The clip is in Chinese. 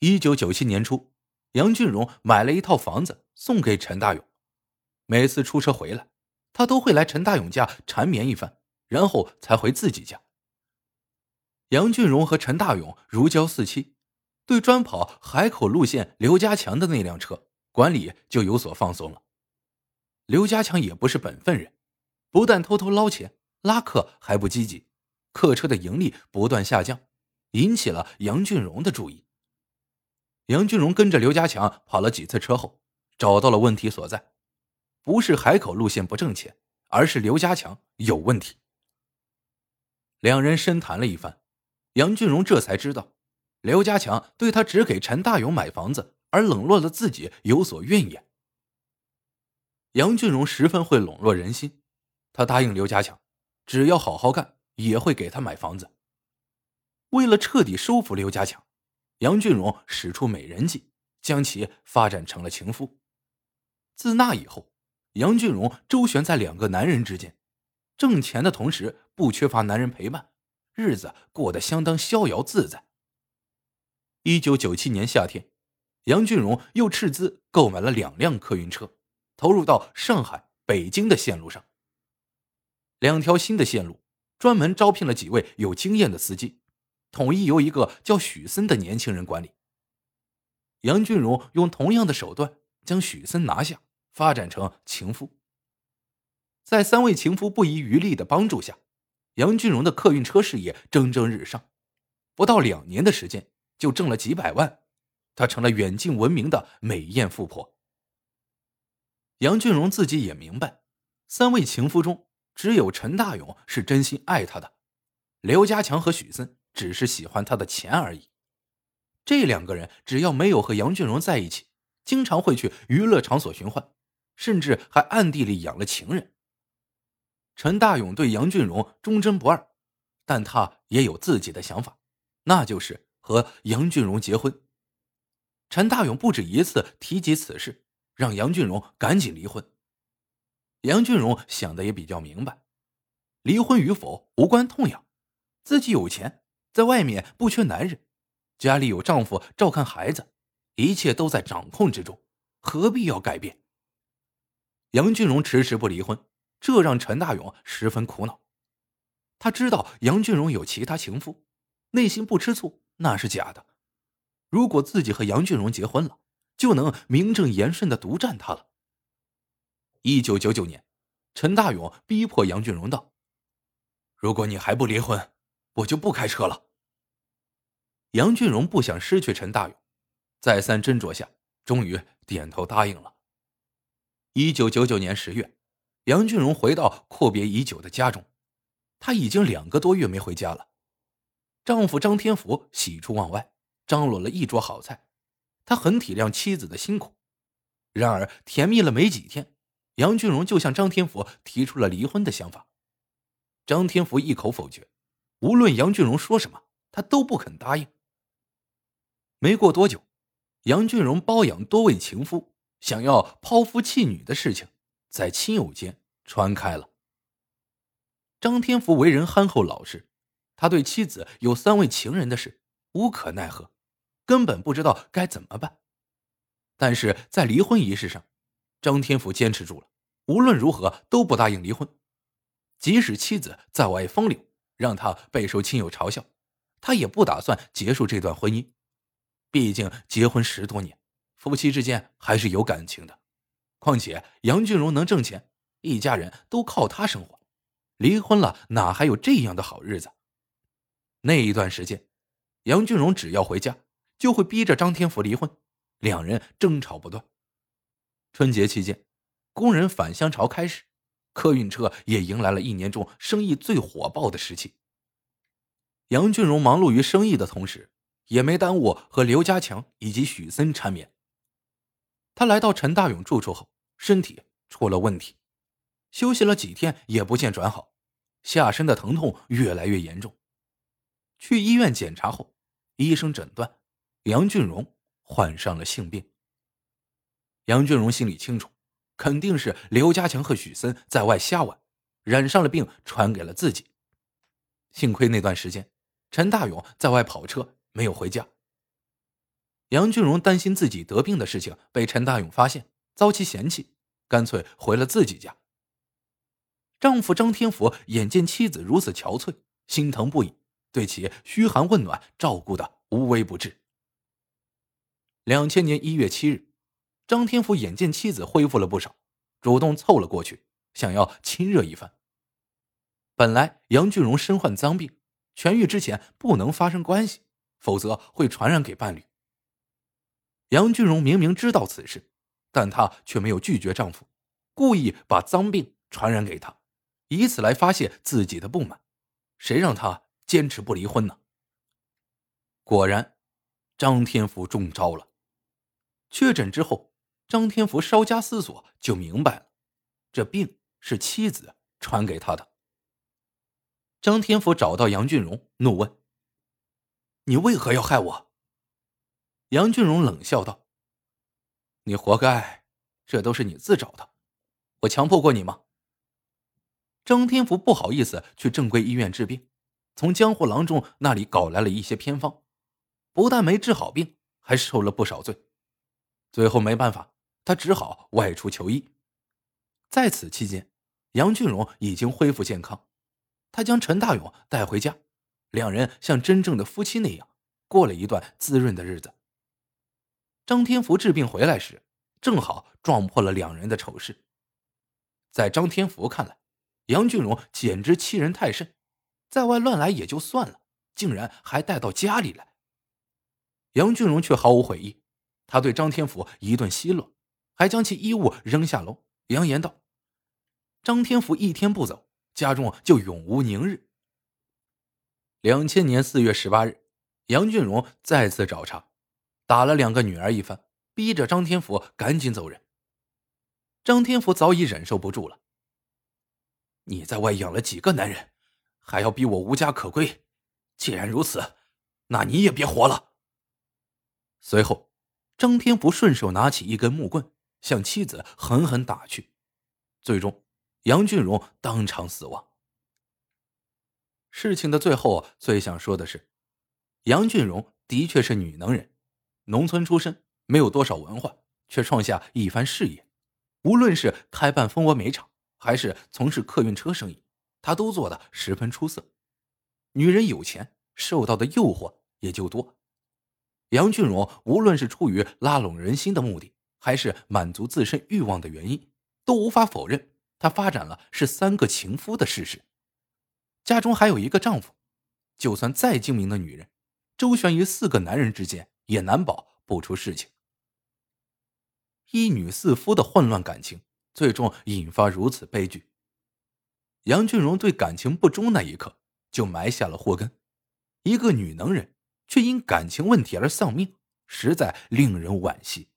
一九九七年初，杨俊荣买了一套房子送给陈大勇。每次出车回来，他都会来陈大勇家缠绵一番，然后才回自己家。杨俊荣和陈大勇如胶似漆，对专跑海口路线刘家强的那辆车管理就有所放松了。刘家强也不是本分人，不但偷偷捞钱拉客，还不积极，客车的盈利不断下降，引起了杨俊荣的注意。杨俊荣跟着刘家强跑了几次车后，找到了问题所在，不是海口路线不挣钱，而是刘家强有问题。两人深谈了一番，杨俊荣这才知道，刘家强对他只给陈大勇买房子而冷落了自己有所怨言。杨俊荣十分会笼络人心，他答应刘家强，只要好好干，也会给他买房子。为了彻底收服刘家强。杨俊荣使出美人计，将其发展成了情夫。自那以后，杨俊荣周旋在两个男人之间，挣钱的同时不缺乏男人陪伴，日子过得相当逍遥自在。一九九七年夏天，杨俊荣又斥资购买了两辆客运车，投入到上海、北京的线路上。两条新的线路专门招聘了几位有经验的司机。统一由一个叫许森的年轻人管理。杨俊荣用同样的手段将许森拿下，发展成情夫。在三位情夫不遗余力的帮助下，杨俊荣的客运车事业蒸蒸日上，不到两年的时间就挣了几百万，他成了远近闻名的美艳富婆。杨俊荣自己也明白，三位情夫中只有陈大勇是真心爱他的，刘家强和许森。只是喜欢他的钱而已。这两个人只要没有和杨俊荣在一起，经常会去娱乐场所寻欢，甚至还暗地里养了情人。陈大勇对杨俊荣忠贞不二，但他也有自己的想法，那就是和杨俊荣结婚。陈大勇不止一次提及此事，让杨俊荣赶紧离婚。杨俊荣想的也比较明白，离婚与否无关痛痒，自己有钱。在外面不缺男人，家里有丈夫照看孩子，一切都在掌控之中，何必要改变？杨俊荣迟迟不离婚，这让陈大勇十分苦恼。他知道杨俊荣有其他情妇，内心不吃醋那是假的。如果自己和杨俊荣结婚了，就能名正言顺的独占他了。一九九九年，陈大勇逼迫杨俊荣道：“如果你还不离婚，我就不开车了。”杨俊荣不想失去陈大勇，再三斟酌下，终于点头答应了。一九九九年十月，杨俊荣回到阔别已久的家中，他已经两个多月没回家了。丈夫张天福喜出望外，张罗了一桌好菜，他很体谅妻子的辛苦。然而，甜蜜了没几天，杨俊荣就向张天福提出了离婚的想法。张天福一口否决，无论杨俊荣说什么，他都不肯答应。没过多久，杨俊荣包养多位情夫，想要抛夫弃女的事情在亲友间传开了。张天福为人憨厚老实，他对妻子有三位情人的事无可奈何，根本不知道该怎么办。但是在离婚仪式上，张天福坚持住了，无论如何都不答应离婚，即使妻子在外风流，让他备受亲友嘲笑，他也不打算结束这段婚姻。毕竟结婚十多年，夫妻之间还是有感情的。况且杨俊荣能挣钱，一家人都靠他生活。离婚了哪还有这样的好日子？那一段时间，杨俊荣只要回家，就会逼着张天福离婚，两人争吵不断。春节期间，工人返乡潮开始，客运车也迎来了一年中生意最火爆的时期。杨俊荣忙碌于生意的同时。也没耽误和刘家强以及许森缠绵。他来到陈大勇住处后，身体出了问题，休息了几天也不见转好，下身的疼痛越来越严重。去医院检查后，医生诊断杨俊荣患上了性病。杨俊荣心里清楚，肯定是刘家强和许森在外瞎玩，染上了病传给了自己。幸亏那段时间陈大勇在外跑车。没有回家。杨俊荣担心自己得病的事情被陈大勇发现，遭其嫌弃，干脆回了自己家。丈夫张天福眼见妻子如此憔悴，心疼不已，对其嘘寒问暖，照顾的无微不至。两千年一月七日，张天福眼见妻子恢复了不少，主动凑了过去，想要亲热一番。本来杨俊荣身患脏病，痊愈之前不能发生关系，否则会传染给伴侣。杨俊荣明明知道此事，但她却没有拒绝丈夫，故意把脏病传染给他，以此来发泄自己的不满。谁让她坚持不离婚呢？果然，张天福中招了。确诊之后，张天福稍加思索就明白了，这病是妻子传给他的。张天福找到杨俊荣，怒问：“你为何要害我？”杨俊荣冷笑道：“你活该，这都是你自找的。我强迫过你吗？”张天福不好意思去正规医院治病，从江湖郎中那里搞来了一些偏方，不但没治好病，还受了不少罪。最后没办法，他只好外出求医。在此期间，杨俊荣已经恢复健康，他将陈大勇带回家，两人像真正的夫妻那样过了一段滋润的日子。张天福治病回来时，正好撞破了两人的丑事。在张天福看来，杨俊荣简直欺人太甚，在外乱来也就算了，竟然还带到家里来。杨俊荣却毫无悔意，他对张天福一顿奚落，还将其衣物扔下楼，扬言道：“张天福一天不走，家中就永无宁日。”两千年四月十八日，杨俊荣再次找茬。打了两个女儿一番，逼着张天福赶紧走人。张天福早已忍受不住了。你在外养了几个男人，还要逼我无家可归？既然如此，那你也别活了。随后，张天福顺手拿起一根木棍，向妻子狠狠打去，最终，杨俊荣当场死亡。事情的最后，最想说的是，杨俊荣的确是女能人。农村出身，没有多少文化，却创下一番事业。无论是开办蜂窝煤厂，还是从事客运车生意，他都做得十分出色。女人有钱，受到的诱惑也就多。杨俊荣无论是出于拉拢人心的目的，还是满足自身欲望的原因，都无法否认他发展了是三个情夫的事实。家中还有一个丈夫，就算再精明的女人，周旋于四个男人之间。也难保不出事情。一女四夫的混乱感情，最终引发如此悲剧。杨俊荣对感情不忠那一刻，就埋下了祸根。一个女能人，却因感情问题而丧命，实在令人惋惜。